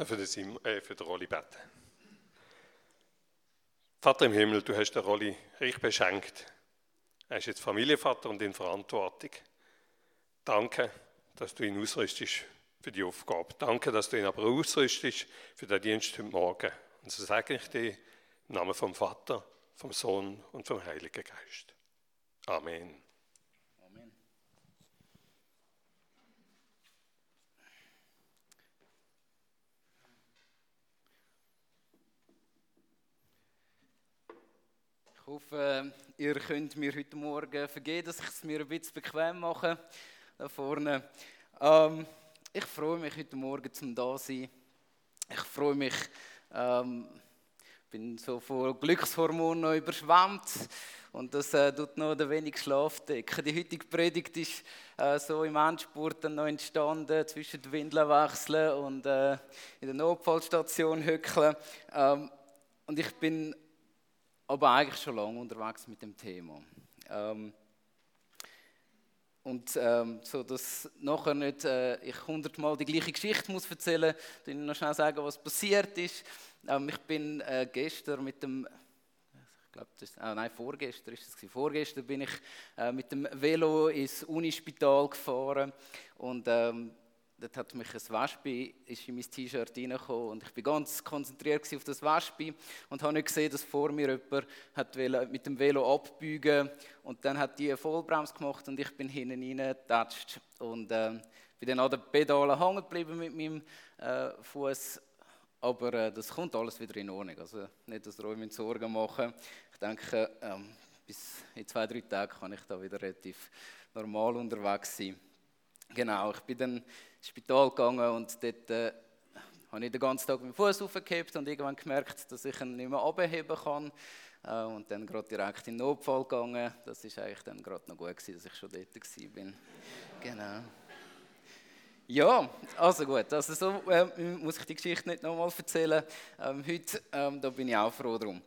möchte für den, Sim, äh, für den Rolli beten. Vater im Himmel, du hast den Rolli reich beschenkt. Er ist jetzt Familienvater und in Verantwortung. Danke, dass du ihn ausrüstest für die Aufgabe. Danke, dass du ihn aber ausrüstest für den Dienst heute Morgen. Und so sage ich dir im Namen vom Vater, vom Sohn und vom Heiligen Geist. Amen. Ich hoffe, ihr könnt mir heute Morgen vergeben, dass ich es mir ein bisschen bequem mache. Da vorne. Ähm, ich freue mich heute Morgen zum da sein. Ich freue mich, ähm, bin so von Glückshormonen überschwemmt und das äh, tut noch ein wenig Schlaf decken. Die heutige Predigt ist äh, so im Endspurt dann noch entstanden, zwischen den Windeln wechseln und äh, in der Notfallstation hückeln. Ähm, und ich bin aber eigentlich schon lange unterwegs mit dem Thema. Ähm, und ähm, so, dass nachher nicht äh, ich hundertmal die gleiche Geschichte muss erzählen muss, ich noch schnell sagen, was passiert ist. Ähm, ich bin äh, gestern mit dem, ich glaube, das, äh, nein, vorgestern ist es vorgestern bin ich äh, mit dem Velo ins Unispital gefahren und ähm, dort hat mich ein Wespe in mein T-Shirt reingekommen und ich war ganz konzentriert auf das Wespe und habe nicht gesehen, dass vor mir jemand hat mit dem Velo abbiegen und dann hat die eine Vollbremse gemacht und ich bin hinten reingetatscht und äh, bin dann an den Pedalen hängen geblieben mit meinem äh, Fuß. Aber äh, das kommt alles wieder in Ordnung. Also nicht, dass ihr euch Sorgen machen Ich denke, ähm, bis in zwei, drei Tagen kann ich da wieder relativ normal unterwegs sein. Genau, ich bin dann ins Spital gegangen und dort äh, habe ich den ganzen Tag meinen Fuß aufgehebt und irgendwann gemerkt, dass ich ihn nicht mehr abheben kann. Äh, und dann gerade direkt in den Notfall gegangen. Das ist eigentlich dann gerade noch gut gewesen, dass ich schon dort war. genau. Ja, also gut. Also so äh, muss ich die Geschichte nicht nochmal erzählen. Ähm, heute, ähm, da bin ich auch froh drum.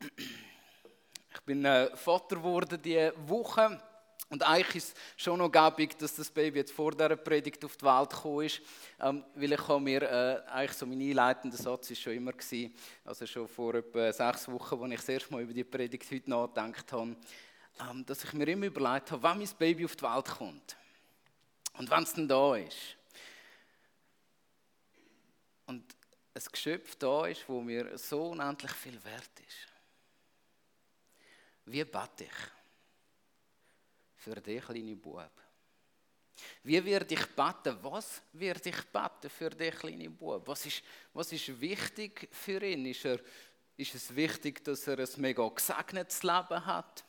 Ich bin äh, Vater geworden diese Woche. Und eigentlich ist es schon noch gäbig, dass das Baby jetzt vor dieser Predigt auf die Welt gekommen ist, ähm, weil ich habe mir, äh, eigentlich so mein einleitender Satz ist schon immer gewesen, also schon vor etwa sechs Wochen, als ich das erste Mal über die Predigt heute nachgedacht habe, ähm, dass ich mir immer überlegt habe, wann mein Baby auf die Welt kommt. Und wenn es dann da ist. Und ein Geschöpf da ist, wo mir so unendlich viel wert ist. Wie bete ich? Für den kleinen Bub? Wie werde ich beten? Was werde ich beten für den kleinen Bub? Was ist, was ist wichtig für ihn? Ist, er, ist es wichtig, dass er ein mega gesegnetes Leben hat?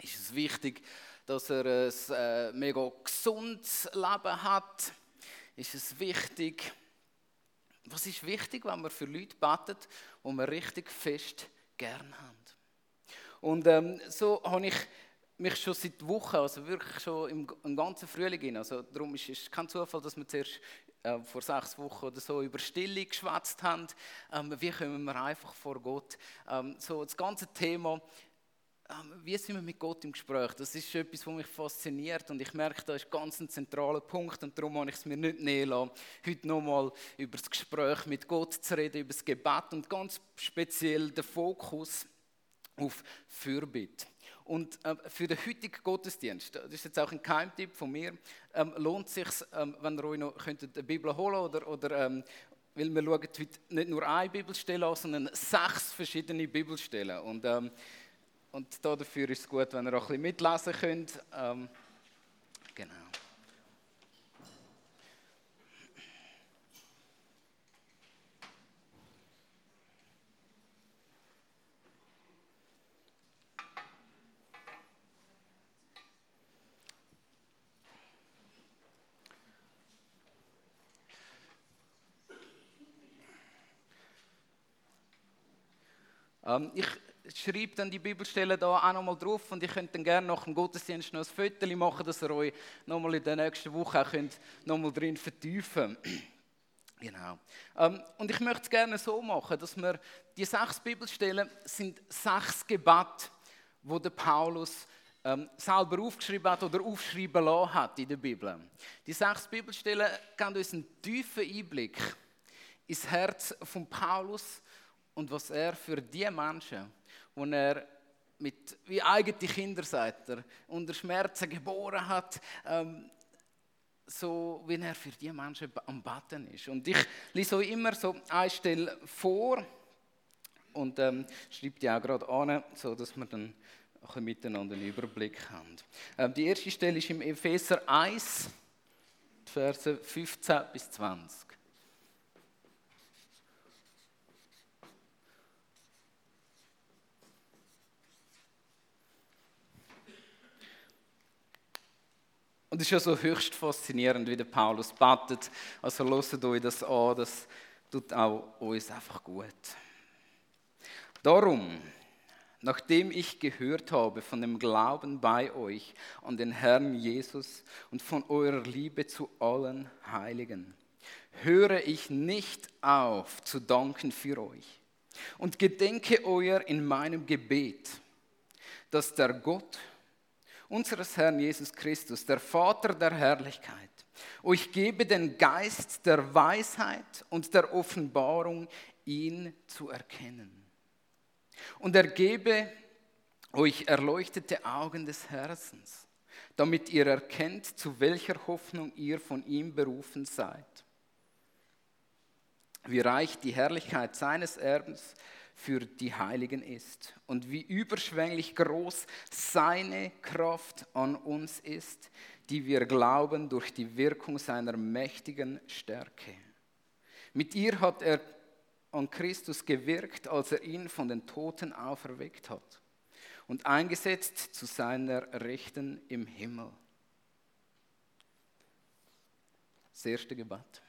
Ist es wichtig, dass er ein äh, mega gesundes Leben hat? Ist es wichtig, was ist wichtig, wenn man für Leute betet, die man richtig fest gern haben? Und ähm, so habe ich mich schon seit Wochen, also wirklich schon im, im ganzen Frühling, also darum ist es kein Zufall, dass wir zuerst äh, vor sechs Wochen oder so über Stille geschwätzt haben. Ähm, wie kommen wir einfach vor Gott? Ähm, so das ganze Thema, ähm, wie sind wir mit Gott im Gespräch? Das ist etwas, was mich fasziniert und ich merke, da ist ganz ein zentraler Punkt und darum habe ich es mir nicht nehmen lassen, heute nochmal über das Gespräch mit Gott zu reden, über das Gebet und ganz speziell den Fokus auf Fürbitte. Und äh, für den heutigen Gottesdienst, das ist jetzt auch ein Keimtipp von mir, ähm, lohnt es sich, ähm, wenn ihr euch noch könntet eine Bibel holen oder, oder ähm, weil wir schauen heute nicht nur eine Bibelstelle an, sondern sechs verschiedene Bibelstellen. Und, ähm, und dafür ist es gut, wenn ihr auch ein bisschen mitlesen könnt. Ähm, genau. Ich schreibe dann die Bibelstellen da auch nochmal drauf und ich könnte dann gerne nach dem Gottesdienst noch ein Foto machen, dass ihr euch nochmal in der nächsten Woche auch könnt nochmal drin vertiefen Genau. Ähm, und ich möchte es gerne so machen, dass wir die sechs Bibelstellen sind sechs Gebete, wo der Paulus ähm, selber aufgeschrieben hat oder aufschreiben lassen hat in der Bibel. Die sechs Bibelstellen geben uns einen tiefen Einblick ins Herz von Paulus und was er für die Menschen, die er mit, wie eigene Kinder, sagt er, unter Schmerzen geboren hat, ähm, so wie er für die Menschen am Batten ist. Und ich lese euch immer so eine Stelle vor und ähm, schreibe die auch gerade an, so dass wir dann ein miteinander einen Überblick haben. Ähm, die erste Stelle ist im Epheser 1, Verse 15 bis 20. Und es ist ja so höchst faszinierend, wie der Paulus betet. Also hört euch das an, das tut auch uns einfach gut. Darum, nachdem ich gehört habe von dem Glauben bei euch an den Herrn Jesus und von eurer Liebe zu allen Heiligen, höre ich nicht auf zu danken für euch und gedenke euer in meinem Gebet, dass der Gott unseres Herrn Jesus Christus, der Vater der Herrlichkeit, euch gebe den Geist der Weisheit und der Offenbarung, ihn zu erkennen. Und er gebe euch erleuchtete Augen des Herzens, damit ihr erkennt, zu welcher Hoffnung ihr von ihm berufen seid. Wie reich die Herrlichkeit seines Erbens für die Heiligen ist und wie überschwänglich groß seine Kraft an uns ist, die wir glauben durch die Wirkung seiner mächtigen Stärke. Mit ihr hat er an Christus gewirkt, als er ihn von den Toten auferweckt hat und eingesetzt zu seiner Rechten im Himmel. Das erste Gebet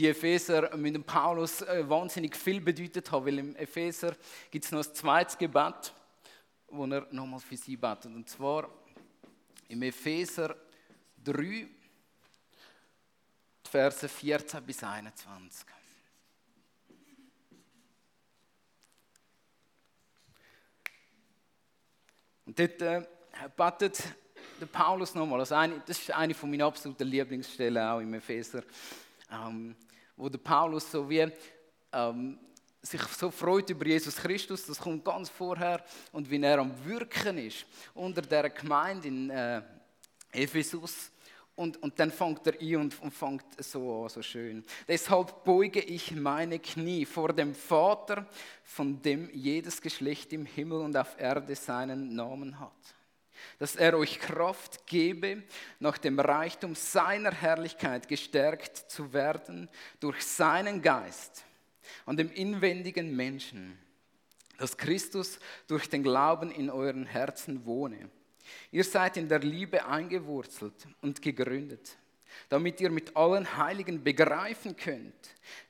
die Epheser mit dem Paulus äh, wahnsinnig viel bedeutet haben, weil im Epheser gibt es noch ein zweites Gebet, wo er nochmal für sie betet. Und zwar im Epheser 3, Verse 14 bis 21. Und dort äh, betet der Paulus nochmal. Also eine, das ist eine von meinen absoluten Lieblingsstellen auch im Epheser ähm, wo der Paulus so wie ähm, sich so freut über Jesus Christus, das kommt ganz vorher, und wie er am Wirken ist unter der Gemeinde in äh, Ephesus. Und, und dann fängt er ein und, und fängt so an, so schön. Deshalb beuge ich meine Knie vor dem Vater, von dem jedes Geschlecht im Himmel und auf Erde seinen Namen hat dass er euch Kraft gebe, nach dem Reichtum seiner Herrlichkeit gestärkt zu werden durch seinen Geist an dem inwendigen Menschen, dass Christus durch den Glauben in euren Herzen wohne. Ihr seid in der Liebe eingewurzelt und gegründet, damit ihr mit allen Heiligen begreifen könnt,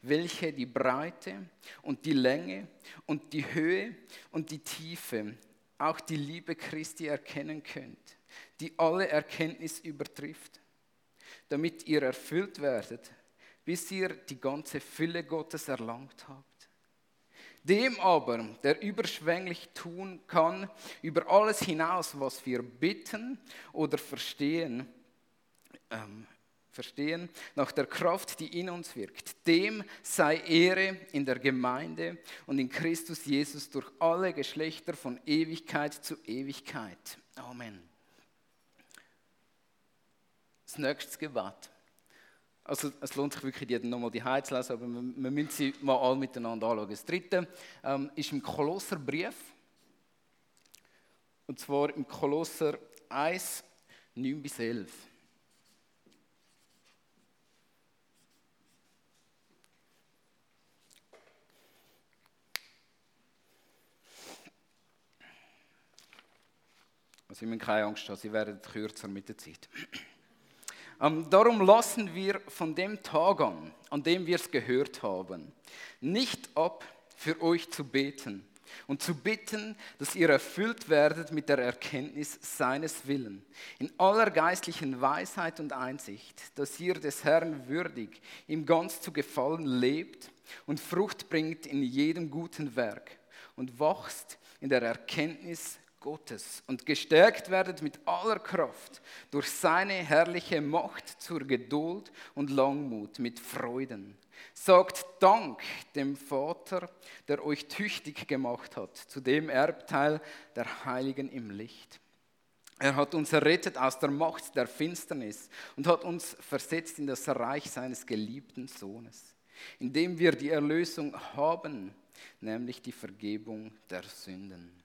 welche die Breite und die Länge und die Höhe und die Tiefe auch die Liebe Christi erkennen könnt, die alle Erkenntnis übertrifft, damit ihr erfüllt werdet, bis ihr die ganze Fülle Gottes erlangt habt. Dem aber, der überschwänglich tun kann, über alles hinaus, was wir bitten oder verstehen, ähm, verstehen, nach der Kraft, die in uns wirkt. Dem sei Ehre in der Gemeinde und in Christus Jesus durch alle Geschlechter von Ewigkeit zu Ewigkeit. Amen. Das nächste Gebet. Also es lohnt sich wirklich, die nochmal die zu lesen, aber wir, wir, müssen sie mal alle miteinander anschauen. Das dritte ähm, ist im Kolosserbrief. Und zwar im Kolosser 1, 9 bis 11. Ich müssen keine Angst haben, sie werden kürzer mit der Zeit. Ähm, darum lassen wir von dem Tag an, an dem wir es gehört haben, nicht ab, für euch zu beten und zu bitten, dass ihr erfüllt werdet mit der Erkenntnis seines Willen, in aller geistlichen Weisheit und Einsicht, dass ihr des Herrn würdig, ihm ganz zu gefallen lebt und Frucht bringt in jedem guten Werk und wachst in der Erkenntnis Gottes und gestärkt werdet mit aller Kraft durch seine herrliche Macht zur Geduld und Langmut mit Freuden. Sagt Dank dem Vater, der euch tüchtig gemacht hat, zu dem Erbteil der Heiligen im Licht. Er hat uns errettet aus der Macht der Finsternis und hat uns versetzt in das Reich seines geliebten Sohnes, indem wir die Erlösung haben, nämlich die Vergebung der Sünden.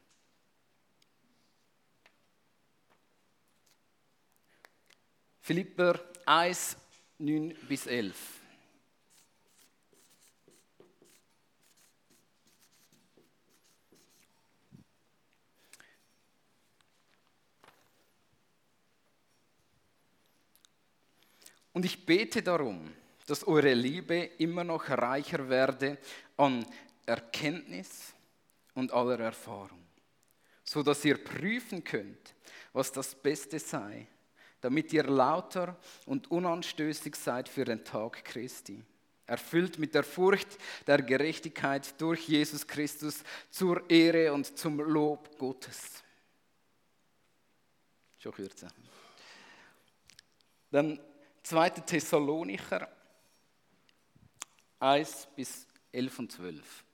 Philipper 1, 9 bis 11. Und ich bete darum, dass eure Liebe immer noch reicher werde an Erkenntnis und aller Erfahrung, so dass ihr prüfen könnt, was das Beste sei damit ihr lauter und unanstößig seid für den Tag Christi. Erfüllt mit der Furcht der Gerechtigkeit durch Jesus Christus zur Ehre und zum Lob Gottes. Schon kürzer. Dann 2. Thessalonicher 1 bis 11 und 12.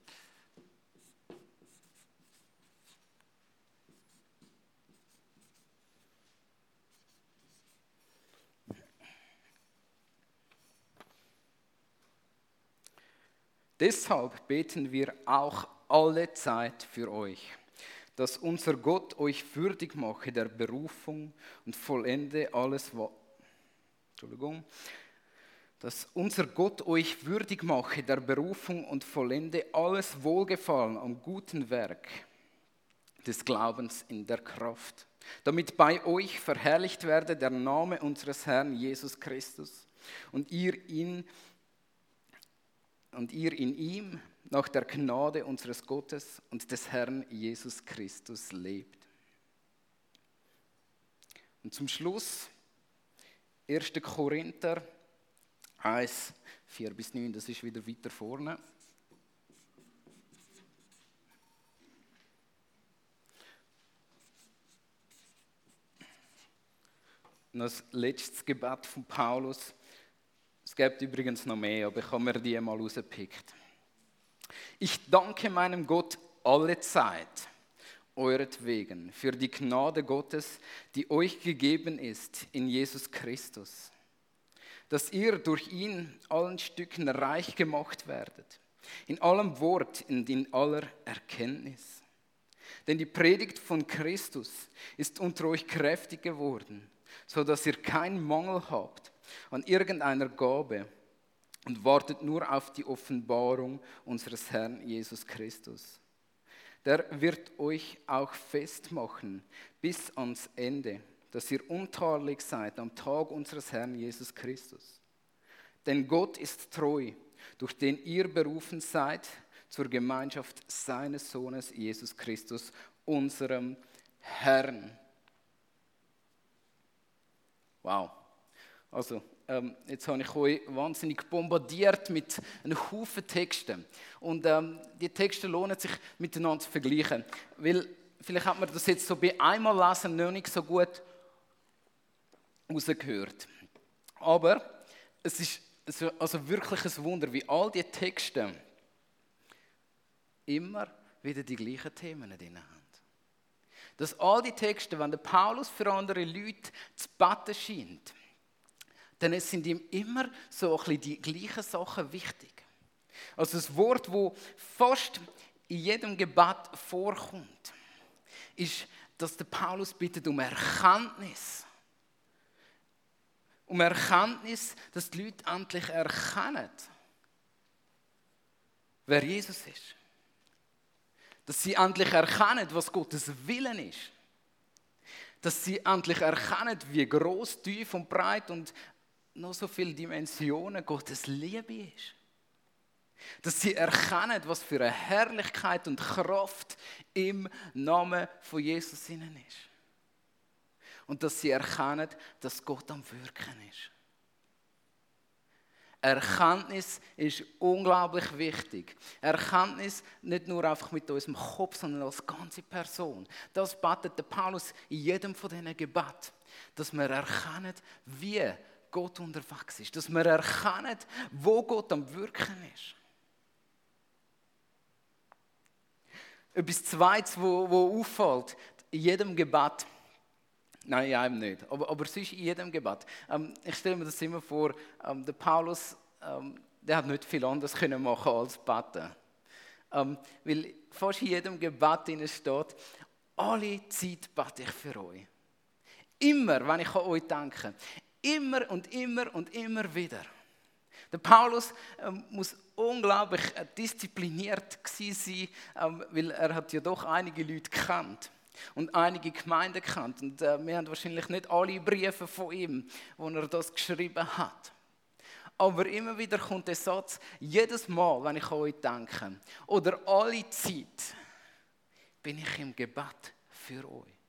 Deshalb beten wir auch alle Zeit für euch, dass unser Gott euch würdig mache der Berufung und vollende alles, was. Entschuldigung. Dass unser Gott euch würdig mache der Berufung und vollende alles Wohlgefallen am guten Werk des Glaubens in der Kraft, damit bei euch verherrlicht werde der Name unseres Herrn Jesus Christus und ihr ihn und ihr in ihm nach der Gnade unseres Gottes und des Herrn Jesus Christus lebt. Und zum Schluss 1. Korinther 1, 4 bis 9, das ist wieder weiter vorne. Und das letzte Gebet von Paulus. Es gibt übrigens noch mehr, aber ich habe mir die mal rausgepickt. Ich danke meinem Gott alle Zeit, euretwegen, für die Gnade Gottes, die euch gegeben ist in Jesus Christus, dass ihr durch ihn allen Stücken reich gemacht werdet, in allem Wort und in aller Erkenntnis. Denn die Predigt von Christus ist unter euch kräftig geworden, so dass ihr keinen Mangel habt an irgendeiner Gabe und wartet nur auf die Offenbarung unseres Herrn Jesus Christus. Der wird euch auch festmachen bis ans Ende, dass ihr untadelig seid am Tag unseres Herrn Jesus Christus. Denn Gott ist treu, durch den ihr berufen seid zur Gemeinschaft seines Sohnes Jesus Christus, unserem Herrn. Wow. Also, ähm, jetzt habe ich euch wahnsinnig bombardiert mit einem Haufen Texten. Und ähm, die Texte lohnen sich miteinander zu vergleichen. Weil vielleicht hat man das jetzt so bei einmal lesen noch nicht so gut rausgehört. Aber es ist also wirklich ein Wunder, wie all die Texte immer wieder die gleichen Themen drin haben. Dass all die Texte, wenn der Paulus für andere Leute zu beten scheint, dann sind ihm immer so ein bisschen die gleichen Sachen wichtig. Also das Wort, wo fast in jedem Gebet vorkommt, ist, dass der Paulus bittet um Erkenntnis. Um Erkenntnis, dass die Leute endlich erkennen, wer Jesus ist. Dass sie endlich erkennen, was Gottes Willen ist. Dass sie endlich erkennen, wie groß, tief und breit und noch so viele Dimensionen Gottes Liebe ist. Dass sie erkennen, was für eine Herrlichkeit und Kraft im Namen von Jesus innen ist. Und dass sie erkennen, dass Gott am Wirken ist. Erkenntnis ist unglaublich wichtig. Erkenntnis nicht nur einfach mit unserem Kopf, sondern als ganze Person. Das betet der Paulus in jedem von diesen Gebeten, dass wir erkennen, wie Gott unterwegs ist, dass wir erkennen, wo Gott am Wirken ist. Etwas Zweites, wo, wo auffällt, in jedem Gebet, nein, in einem nicht, aber, aber sonst in jedem Gebet. Ähm, ich stelle mir das immer vor, ähm, der Paulus, ähm, der hat nicht viel anderes können machen als beten. Ähm, weil fast in jedem Gebet steht, alle Zeit bete ich für euch. Immer, wenn ich an euch denke. Immer und immer und immer wieder. Der Paulus ähm, muss unglaublich äh, diszipliniert sein, ähm, weil er hat ja doch einige Leute kennt und einige Gemeinden kennt. Und äh, wir haben wahrscheinlich nicht alle Briefe von ihm, wo er das geschrieben hat. Aber immer wieder kommt der Satz, jedes Mal, wenn ich an euch denke, oder alle Zeit, bin ich im Gebet für euch.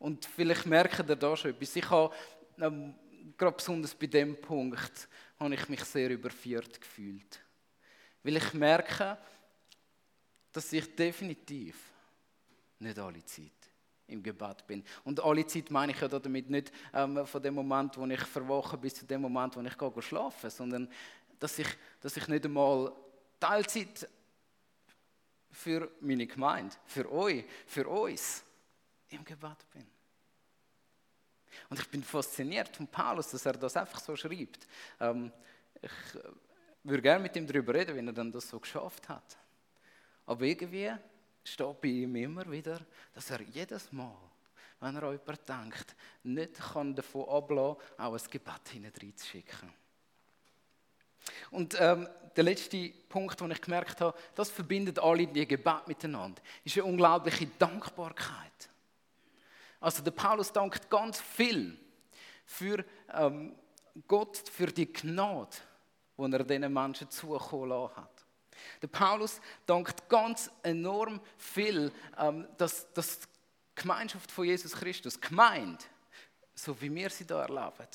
Und vielleicht merkt ihr da schon etwas. Ich habe ähm, gerade besonders bei dem Punkt habe ich mich sehr überführt gefühlt. Weil ich merke, dass ich definitiv nicht alle Zeit im Gebet bin. Und alle Zeit meine ich ja damit nicht ähm, von dem Moment, wo ich verwache, bis zu dem Moment, wo ich gehe schlafen, sondern dass ich, dass ich nicht einmal Teilzeit für meine Gemeinde, für euch, für uns im Gebet bin. Und ich bin fasziniert von Paulus, dass er das einfach so schreibt. Ähm, ich äh, würde gerne mit ihm darüber reden, wie er dann das so geschafft hat. Aber irgendwie steht bei ihm immer wieder, dass er jedes Mal, wenn er jemanden denkt, nicht kann davon ablassen auch ein Gebet hineinzuschicken. Und ähm, der letzte Punkt, den ich gemerkt habe, das verbindet alle die Gebet miteinander, ist eine unglaubliche Dankbarkeit. Also der Paulus dankt ganz viel für ähm, Gott, für die Gnade, die er diesen Menschen zukommen lassen hat. Der Paulus dankt ganz enorm viel, ähm, dass, dass die Gemeinschaft von Jesus Christus, gemeint, so wie wir sie da erleben,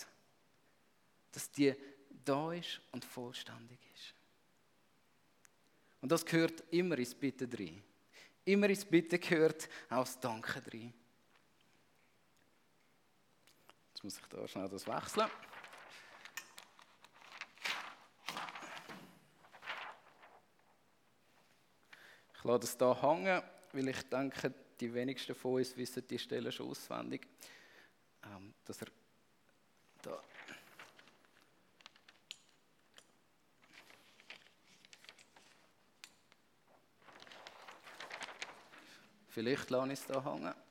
dass die da ist und vollständig ist. Und das gehört immer ins Bitte drin. Immer ins Bitte gehört auch das Danken drin. Jetzt muss ich da schnell das wechseln. Ich lasse das hier hängen, weil ich denke, die wenigsten von uns wissen die Stelle schon auswendig. Ähm, dass er da Vielleicht lasse ich es hier hängen.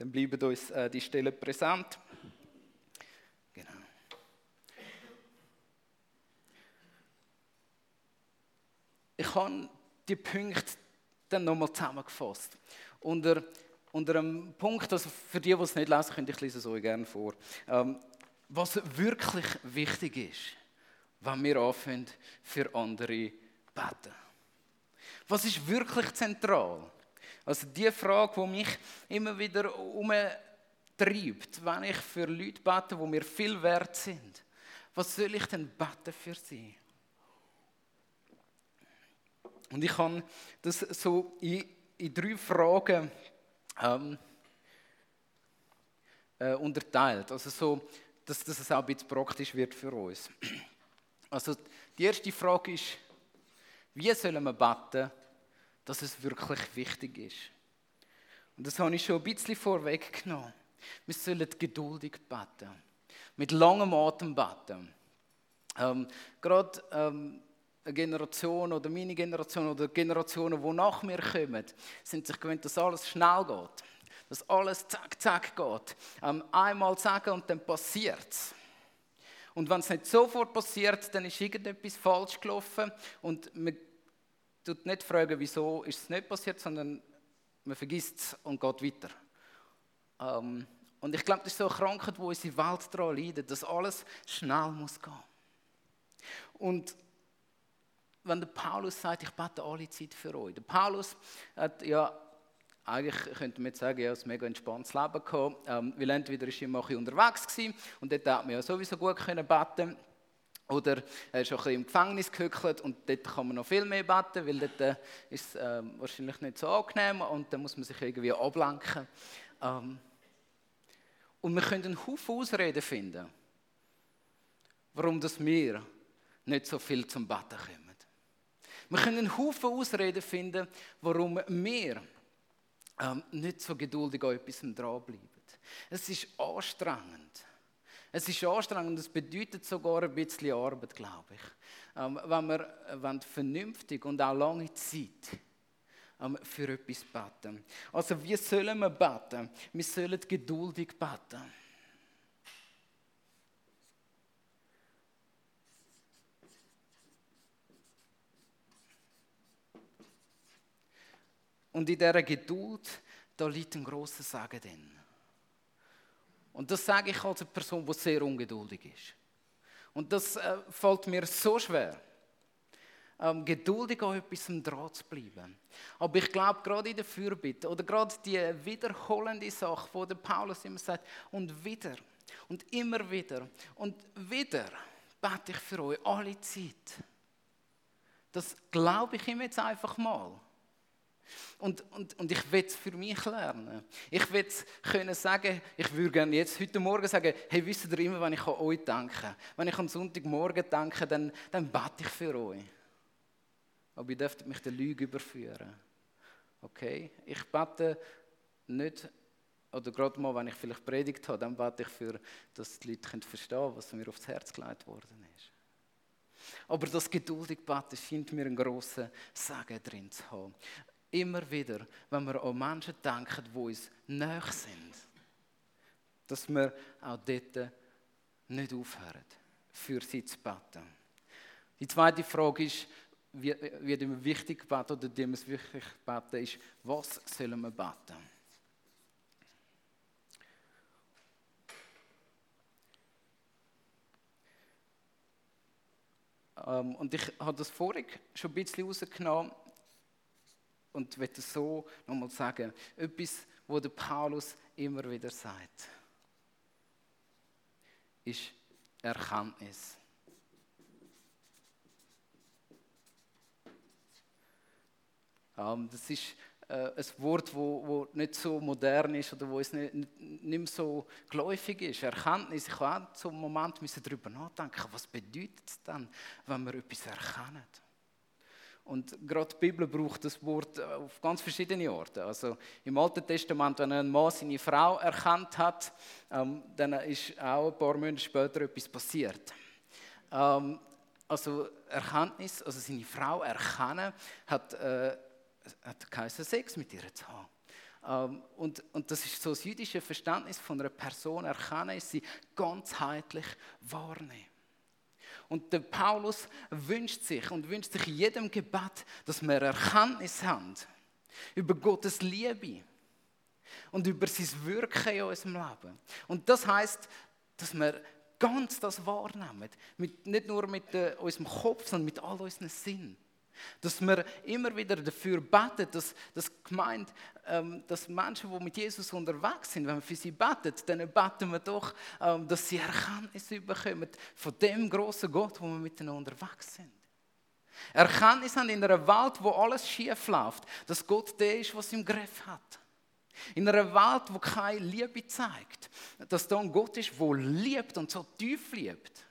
Dann bleiben uns äh, die Stellen präsent. Genau. Ich habe die Punkte dann nochmal zusammengefasst. Unter, unter einem Punkt, also für die, die es nicht lesen können, ich lese es euch gerne vor. Ähm, was wirklich wichtig ist, wenn wir anfangen, für andere beten. Was ist wirklich zentral? Also die Frage, die mich immer wieder umtreibt, wenn ich für Leute bete, die mir viel wert sind, was soll ich denn beten für sie? Und ich habe das so in, in drei Fragen ähm, äh, unterteilt, also so, dass, dass es auch ein bisschen praktisch wird für uns. Also die erste Frage ist, wie sollen wir beten, dass es wirklich wichtig ist. Und das habe ich schon ein bisschen vorweggenommen. Wir sollen geduldig beten. Mit langem Atem beten. Ähm, gerade ähm, eine Generation oder meine Generation oder Generationen, die nach mir kommen, sind sich gewöhnt, dass alles schnell geht. Dass alles zack, zack geht. Ähm, einmal sagen und dann passiert es. Und wenn es nicht sofort passiert, dann ist irgendetwas falsch gelaufen und man tut nicht fragen, wieso ist es nicht passiert, sondern man vergisst es und geht weiter. Ähm, und ich glaube, das ist so eine Krankheit, wo unsere Welt daran leidet, dass alles schnell muss gehen. Und wenn der Paulus sagt, ich bete alle Zeit für euch. Der Paulus hat ja, eigentlich könnte man jetzt sagen, ja, ein mega entspanntes Leben gehabt, ähm, weil entweder ist er immer unterwegs gewesen und dort hat man ja sowieso gut können beten oder er ist auch ein bisschen im Gefängnis gehückelt und dort kann man noch viel mehr beten, weil dort äh, ist es äh, wahrscheinlich nicht so angenehm und dann muss man sich irgendwie ablenken. Ähm, und wir können einen Haufen Ausreden finden, warum das wir nicht so viel zum Beten kommen. Wir können einen Haufen Ausreden finden, warum wir ähm, nicht so geduldig an etwas dranbleiben. Es ist anstrengend. Es ist anstrengend, es bedeutet sogar ein bisschen Arbeit, glaube ich. Ähm, wenn wir äh, wenn vernünftig und auch lange Zeit ähm, für etwas beten. Also wie sollen wir beten? Wir sollen geduldig beten. Und in dieser Geduld, da liegt ein grosser Segen drin. Und das sage ich als eine Person, die sehr ungeduldig ist. Und das äh, fällt mir so schwer, ähm, geduldig an etwas dran zu bleiben. Aber ich glaube, gerade in der Fürbitte oder gerade die wiederholende Sache, wo der Paulus immer sagt, und wieder und immer wieder und wieder bete ich für euch alle Zeit. Das glaube ich ihm jetzt einfach mal. Und, und, und ich will für mich lernen. Ich will können sagen, ich würde gerne jetzt heute Morgen sagen, hey, wisst ihr immer, wenn ich an euch denke, wenn ich am Sonntagmorgen denke, dann, dann bete ich für euch. Aber ihr dürft mich der Lüge überführen. Okay? Ich bete nicht, oder gerade mal, wenn ich vielleicht predigt habe, dann bete ich für, dass die Leute verstehen können, was mir aufs Herz gelegt worden ist. Aber das geduldig beten scheint mir einen grossen Segen drin zu haben. Immer wieder, wenn wir an Menschen denken, die uns näher sind, dass wir auch dort nicht aufhören, für sie zu beten. Die zweite Frage ist, wie, wie wir wichtig beten oder wir es wirklich beten, ist, was sollen wir beten? Ähm, und ich habe das vorhin schon ein bisschen rausgenommen und möchte so nochmal sagen, etwas, wo der Paulus immer wieder sagt, ist Erkenntnis. Ähm, das ist äh, ein Wort, das nicht so modern ist oder wo es nicht, mehr so geläufig ist. Erkenntnis, ich habe auch einen Moment darüber nachdenken, was bedeutet es dann, wenn wir etwas erkennen? Und gerade die Bibel braucht das Wort äh, auf ganz verschiedene Orte. Also im Alten Testament, wenn ein Mann seine Frau erkannt hat, ähm, dann ist auch ein paar Monate später etwas passiert. Ähm, also Erkenntnis, also seine Frau erkennen, hat, äh, hat geheißen, Sex mit ihr zu haben. Ähm, und, und das ist so das jüdische Verständnis von einer Person erkennen, ist sie ganzheitlich wahrnehmen. Und der Paulus wünscht sich und wünscht sich in jedem Gebet, dass wir Erkenntnis haben über Gottes Liebe und über sein Wirken in unserem Leben. Und das heißt, dass wir ganz das wahrnehmen, mit, nicht nur mit äh, unserem Kopf, sondern mit all unseren Sinnen. Dass wir immer wieder dafür beten, dass, dass gemeint, ähm, dass Menschen, die mit Jesus unterwegs sind, wenn wir für sie beten, dann beten wir doch, ähm, dass sie Erkenntnis bekommen von dem großen Gott, wo wir miteinander unterwegs sind. Erkenntnis haben in einer Welt, wo alles schief läuft, dass Gott der ist, was im Griff hat. In einer Welt, wo keine Liebe zeigt, dass da ein Gott ist, der liebt und so tief liebt.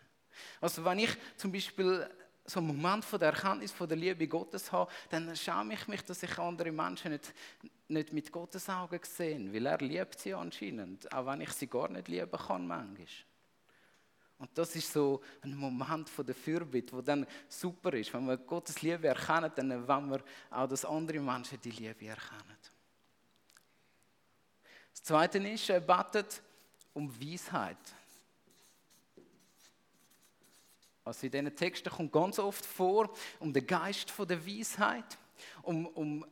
Also wenn ich zum Beispiel so einen Moment von der Erkenntnis von der Liebe Gottes habe, dann schaue ich mich, dass ich andere Menschen nicht, nicht mit Gottes Augen sehe, weil er liebt sie anscheinend, auch wenn ich sie gar nicht lieben kann manchmal. Und das ist so ein Moment von der Fürbitte, wo dann super ist. Wenn wir Gottes Liebe erkennen, dann wollen wir auch, dass andere Menschen die Liebe erkennen. Das Zweite ist, er betet um Weisheit. Also in diesen Texten kommt ganz oft vor, um den Geist von der Weisheit, um, um,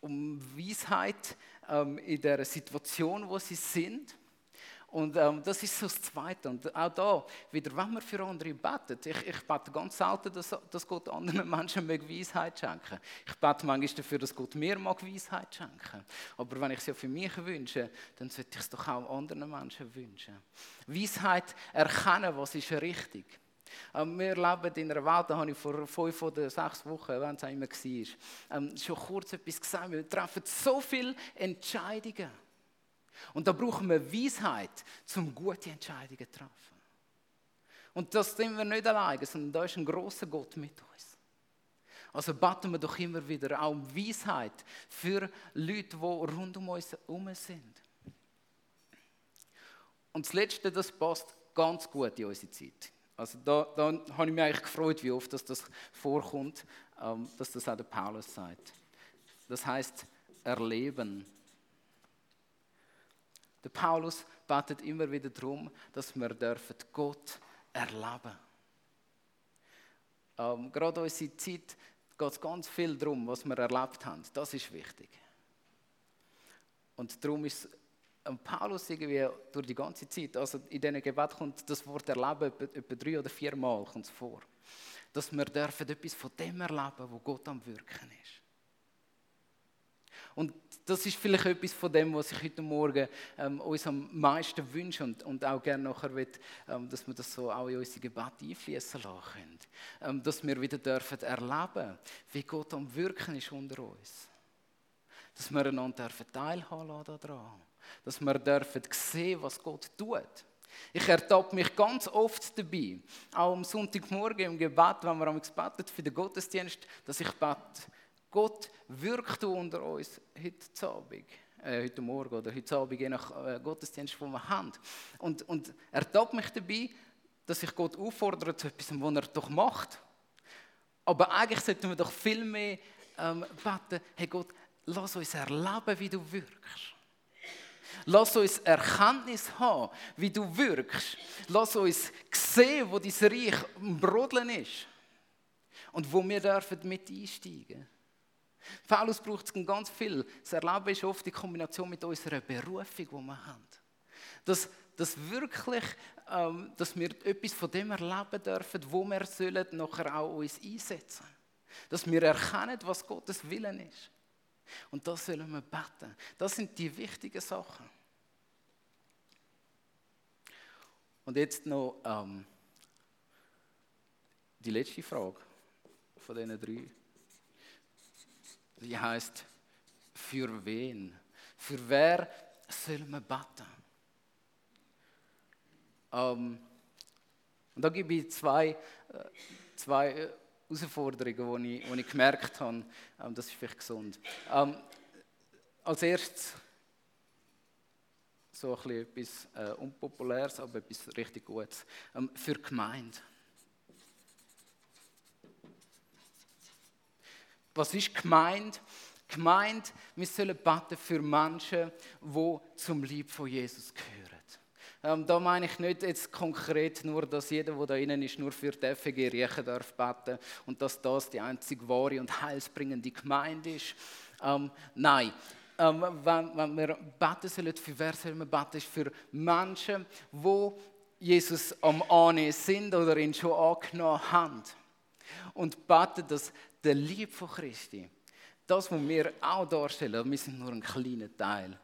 um Weisheit ähm, in der Situation, wo sie sind. Und ähm, das ist so das Zweite. Und auch da, wieder, wenn man für andere betet, ich, ich bete ganz selten, dass, dass Gott anderen Menschen Weisheit schenken Ich bete manchmal dafür, dass Gott mir mag Weisheit schenken Aber wenn ich es ja für mich wünsche, dann sollte ich es doch auch anderen Menschen wünschen. Weisheit erkennen, was ist richtig. Ähm, wir leben in einer Welt, da habe ich vor fünf oder sechs Wochen, wenn es immer war, ähm, schon kurz etwas gesagt. Wir treffen so viele Entscheidungen. Und da brauchen wir Weisheit, um gute Entscheidungen zu treffen. Und das sind wir nicht alleine, sondern da ist ein großer Gott mit uns. Also beten wir doch immer wieder auch um Weisheit für Leute, die rund um uns herum sind. Und das Letzte, das passt ganz gut in unsere Zeit. Also da, da habe ich mich eigentlich gefreut, wie oft dass das vorkommt, ähm, dass das auch der Paulus sagt. Das heißt erleben. Der Paulus betet immer wieder darum, dass wir dürfen Gott erleben. Ähm, gerade in unserer Zeit geht es ganz viel darum, was wir erlebt haben. Das ist wichtig. Und darum ist Paulus irgendwie durch die ganze Zeit, also in diesem Gebet kommt das Wort erleben etwa, etwa drei oder vier Mal kommt es vor. Dass wir dürfen etwas von dem erleben, wo Gott am Wirken ist. Und das ist vielleicht etwas von dem, was ich heute Morgen ähm, uns am meisten wünsche und, und auch gerne nachher will, ähm, dass wir das so auch in unsere Gebet einfließen lassen können. Ähm, dass wir wieder dürfen erleben, wie Gott am Wirken ist unter uns. Dass wir einander teilhaben lassen daran. Dass wir dürfen sehen, was Gott tut. Ich ertappe mich ganz oft dabei, auch am Sonntagmorgen im Gebet, wenn wir am betet für den Gottesdienst, dass ich bete, Gott wirkt unter uns heute Abend. Äh, heute Morgen oder heute Abend, je nach äh, Gottesdienst, den wir haben. Und, und er tappt mich dabei, dass ich Gott auffordere zu etwas, was er doch macht. Aber eigentlich sollten wir doch viel mehr ähm, beten, hey Gott, lass uns erleben, wie du wirkst. Lass uns Erkenntnis haben, wie du wirkst. Lass uns sehen, wo dein Reich im Brodeln ist. Und wo wir dürfen mit einsteigen Paulus braucht es ganz viel. Das Erleben ist oft die Kombination mit unserer Berufung, die wir haben. Dass, dass wirklich, ähm, dass wir etwas von dem erleben dürfen, wo wir sollen nachher auch uns einsetzen. Dass wir erkennen, was Gottes Willen ist. Und das sollen wir beten. Das sind die wichtigen Sachen. Und jetzt noch ähm, die letzte Frage von diesen drei. Die heißt, für wen? Für wer soll man beten? Ähm, und da gebe ich zwei, äh, zwei Herausforderungen, die ich, die ich gemerkt habe, ähm, das ist vielleicht gesund. Ähm, als erstes so ein etwas äh, Unpopuläres, aber etwas richtig Gutes. Ähm, für die Gemeinde. Was ist Gemeinde? Gemeinde, wir sollen beten für Menschen, die zum Lieb von Jesus gehören. Ähm, da meine ich nicht jetzt konkret nur, dass jeder, der da innen ist, nur für die FG riechen darf beten und dass das die einzige wahre und heilsbringende Gemeinde ist. Ähm, nein, ähm, wenn, wenn, wir beten sollen, für wer sollen wir beten, ist für Menschen, die Jesus am Annehmen sind oder ihn schon angenommen haben. Und beten, dass der Liebe von Christi, das, was wir auch darstellen, wir sind nur ein kleiner Teil,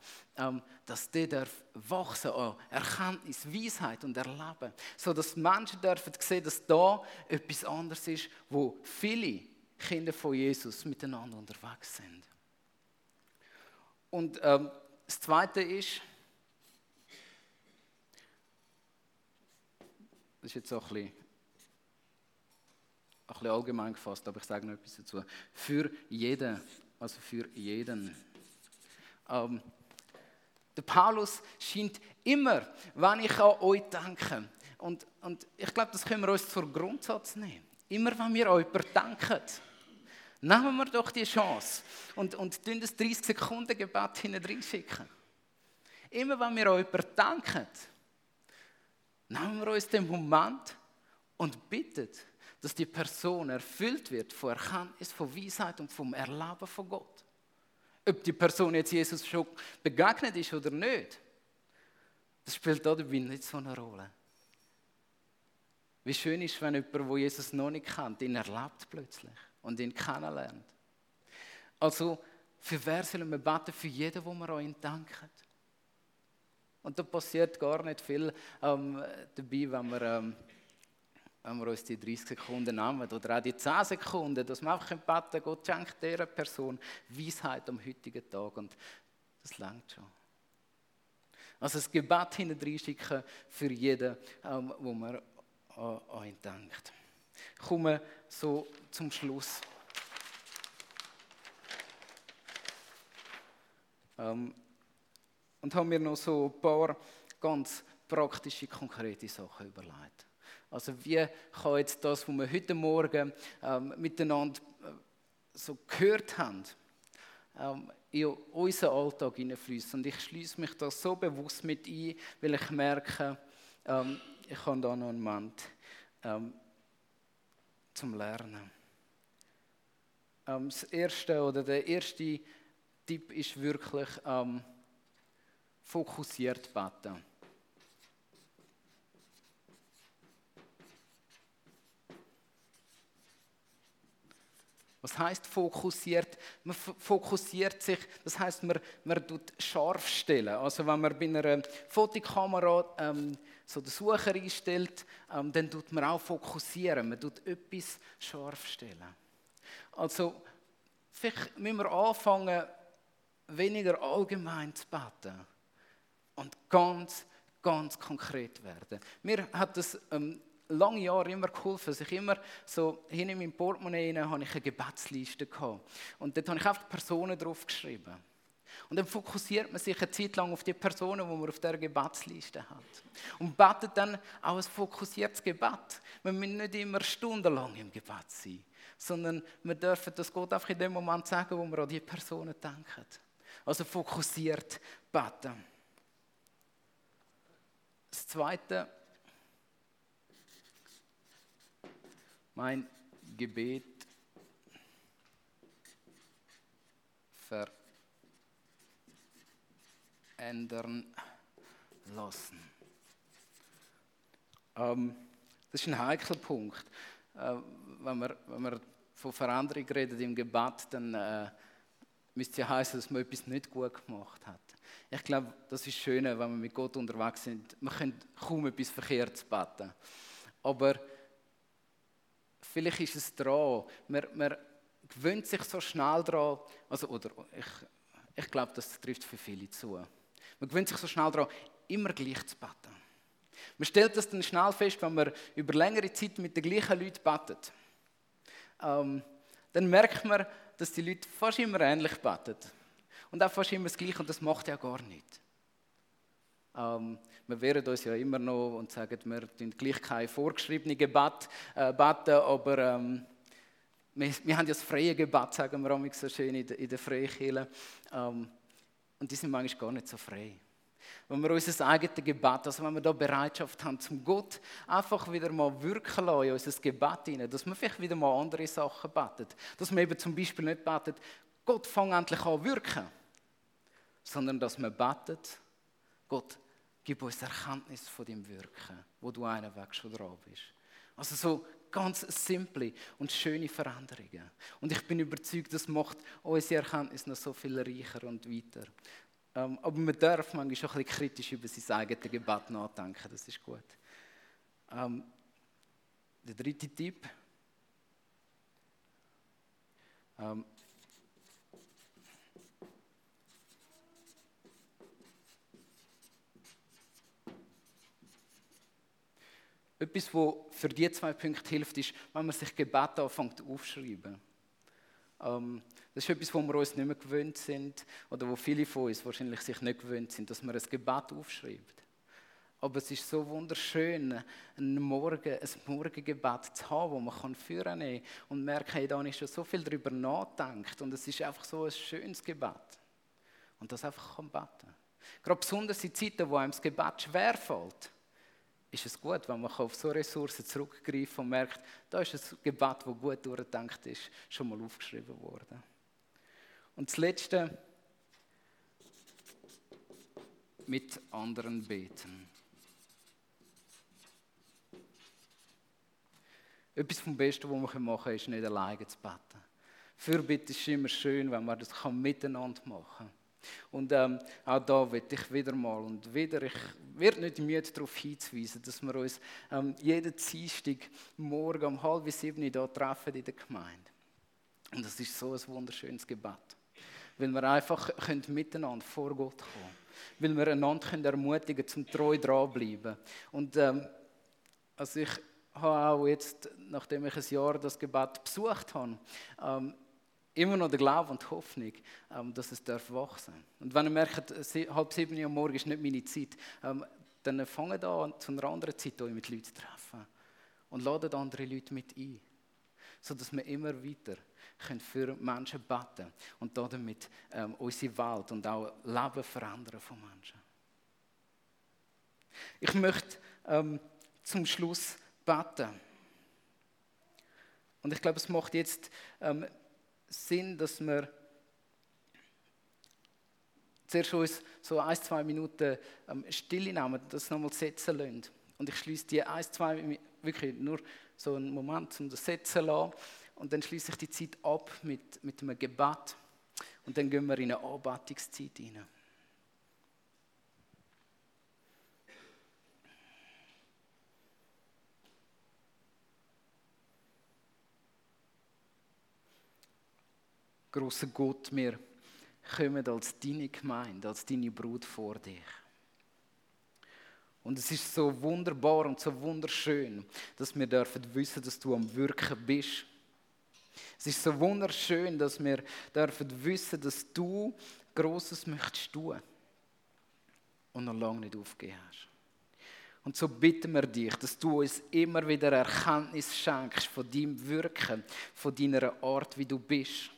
dass der darf wachsen an Erkenntnis, Weisheit und Erleben, so dass Menschen dürfen sehen, dass da etwas anderes ist, wo viele Kinder von Jesus miteinander unterwegs sind. Und ähm, das Zweite ist, das ist jetzt auch ein bisschen, ein bisschen allgemein gefasst, aber ich sage noch etwas dazu. Für jeden, also für jeden. Ähm, der Paulus scheint immer, wenn ich an euch denke, und, und ich glaube, das können wir uns zur Grundsatz nehmen. Immer wenn wir an jemanden denken, Nehmen wir doch die Chance und, und tun das 30 Sekunden Gebet hinein schicken. Immer wenn wir an jemanden denken, nehmen wir uns den Moment und bitten, dass die Person erfüllt wird von Erkenntnis, von Weisheit und vom Erleben von Gott. Ob die Person jetzt Jesus schon begegnet ist oder nicht, Das spielt da nicht so eine Rolle. Wie schön ist, wenn jemand, der Jesus noch nicht kennt, ihn erlebt plötzlich und ihn kennenlernt. Also, für wer sollen wir beten? Für jeden, wo wir an ihn denken. Und da passiert gar nicht viel ähm, dabei, wenn wir, ähm, wenn wir uns die 30 Sekunden nehmen oder auch die 10 Sekunden, dass wir einfach beten Gott schenkt dieser Person Weisheit am heutigen Tag. Und das langt schon. Also das Gebet hineinschicken für jeden, ähm, wo man an, an ihn denkt. Ich komme so zum Schluss. Ähm, und habe mir noch so ein paar ganz praktische, konkrete Sachen überlegt. Also wie kann jetzt das, was wir heute Morgen ähm, miteinander äh, so gehört haben, ähm, in unseren Alltag hineinfließen. Und ich schließe mich da so bewusst mit ein, weil ich merke, ähm, ich habe da noch einen Moment ähm, zum Lernen. Ähm, das erste oder der erste Tipp ist wirklich ähm, fokussiert beten. Was heißt fokussiert? Man fokussiert sich, das heißt, man, man tut scharf stellen. Also wenn man bei einer Fotokamera ähm, so den Sucher einstellt, ähm, dann tut man auch fokussieren. Man tut etwas scharf stellen. Also vielleicht müssen wir anfangen, weniger allgemein zu beten und ganz, ganz konkret werden. Mir hat das ähm, lange Jahre immer geholfen, dass ich immer so hin in meinem Portemonnaie habe ich eine Gebetsliste gehabt. Und dort habe ich einfach Personen drauf geschrieben. Und dann fokussiert man sich eine Zeit lang auf die Personen, die man auf der Gebetsliste hat. Und betet dann auch ein fokussiertes Gebet. Wir müssen nicht immer stundenlang im Gebet sein, sondern wir dürfen das Gott einfach in dem Moment sagen, wo wir an die Personen denken. Also fokussiert beten. Das Zweite, mein Gebet verändern lassen. Ähm, das ist ein heikler Punkt. Äh, wenn, wir, wenn wir von Veränderung reden im Gebet, dann äh, müsste ja heißen, dass man etwas nicht gut gemacht hat. Ich glaube, das ist schön, wenn wir mit Gott unterwegs sind. Man kann kaum etwas Verkehrtes beten. Aber vielleicht ist es dran. Man, man gewöhnt sich so schnell daran. Also, oder ich, ich glaube, das trifft für viele zu. Man gewöhnt sich so schnell daran, immer gleich zu beten. Man stellt das dann schnell fest, wenn man über längere Zeit mit den gleichen Leuten betet. Ähm, dann merkt man, dass die Leute fast immer ähnlich beten. Und auch fast immer das Gleiche und das macht ja gar nicht. Ähm, wir wehren uns ja immer noch und sagen, wir tun gleich kein vorgeschriebene Gebet äh, beten, aber ähm, wir, wir, haben ja das freie Gebet, sagen wir auch so schön in der, der Freikirche. Ähm, und die sind manchmal gar nicht so frei. Wenn wir unser eigenes Gebet, also wenn wir da Bereitschaft haben, zum Gott einfach wieder mal wirken lassen unser Gebet hinein, dass wir vielleicht wieder mal andere Sachen betet. Dass wir eben zum Beispiel nicht betet, Gott fang endlich an wirken, sondern dass wir betet, Gott, gib uns Erkenntnis von dem Wirken, wo du einen Weg schon dran bist. Also so ganz simple und schöne Veränderungen. Und ich bin überzeugt, das macht unsere Erkenntnis noch so viel reicher und weiter. Ähm, aber man darf manchmal schon ein bisschen kritisch über sein eigenes Gebet nachdenken, das ist gut. Ähm, der dritte Tipp. Ähm, Etwas, was für diese zwei Punkte hilft, ist, wenn man sich Gebete anfängt aufzuschreiben. Ähm, das ist etwas, wo wir uns nicht mehr gewöhnt sind, oder wo viele von uns wahrscheinlich sich nicht gewöhnt sind, dass man ein Gebet aufschreibt. Aber es ist so wunderschön, ein, Morgen, ein Morgengebet zu haben, wo man kann führen kann und merken, hey, da ist schon so viel darüber nachgedacht und es ist einfach so ein schönes Gebet. Und das einfach kann beten. Gerade besonders in Zeiten, wo einem das Gebet schwerfällt ist es gut, wenn man auf so Ressourcen zurückgreifen und merkt, da ist ein Gebet, das gut durchgedacht ist, schon mal aufgeschrieben worden. Und das Letzte, mit anderen beten. Etwas vom Besten, was wir machen können, ist nicht alleine zu beten. Fürbitte ist immer schön, wenn man das miteinander machen kann. Und ähm, auch da will ich wieder mal und wieder, ich werde nicht müde darauf hinzuweisen, dass wir uns ähm, jeden Dienstag morgen um halb sieben hier treffen in der Gemeinde. Und das ist so ein wunderschönes Gebet. Weil wir einfach können miteinander vor Gott kommen Weil wir einander können ermutigen zum treu dranbleiben. Und ähm, also ich habe auch jetzt, nachdem ich ein Jahr das Gebet besucht habe, ähm, immer noch der Glaube und die Hoffnung, ähm, dass es darf wachsen Und wenn ihr merkt, halb sieben Uhr am Morgen ist nicht meine Zeit, ähm, dann fangen an, zu einer anderen Zeit euch mit Leuten zu treffen. Und ladet andere Leute mit ein. Sodass wir immer weiter können für Menschen beten und damit ähm, unsere Welt und auch Leben verändern von Menschen. Ich möchte ähm, zum Schluss beten. Und ich glaube, es macht jetzt ähm, Sinn, dass wir zuerst uns so ein, zwei Minuten ähm, Stille nehmen, das nochmal setzen lassen. Und ich schließe die ein, zwei, wirklich nur so einen Moment, um das setzen zu lassen. Und dann schließe ich die Zeit ab mit, mit einem Gebet. Und dann gehen wir in eine Anbetungszeit hinein. Großer Gott, wir kommen als deine Gemeinde, als deine Brut vor dich. Und es ist so wunderbar und so wunderschön, dass wir dürfen wissen, dass du am Wirken bist. Es ist so wunderschön, dass wir dürfen wissen, dass du Großes möchtest tun und noch lange nicht aufgegeben hast. Und so bitten wir dich, dass du uns immer wieder Erkenntnis schenkst von deinem Wirken, von deiner Art, wie du bist.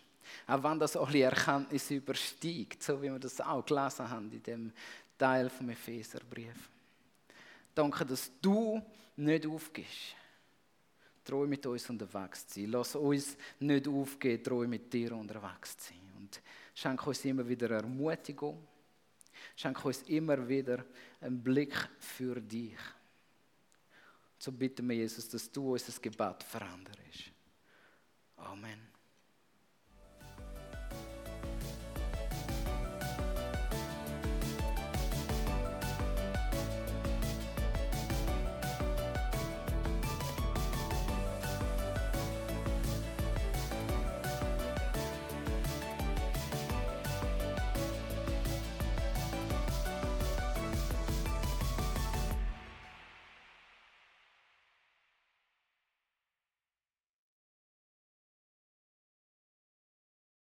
Auch wenn das alle Erkenntnis übersteigt, so wie wir das auch gelesen haben in dem Teil vom Epheserbrief. Danke, dass du nicht aufgehst, treu mit uns unterwegs zu sein. Lass uns nicht aufgehen, treu mit dir unterwegs zu sein. Und schenke uns immer wieder Ermutigung. Schenke uns immer wieder einen Blick für dich. So bitten wir, Jesus, dass du unser Gebet veränderst. Amen.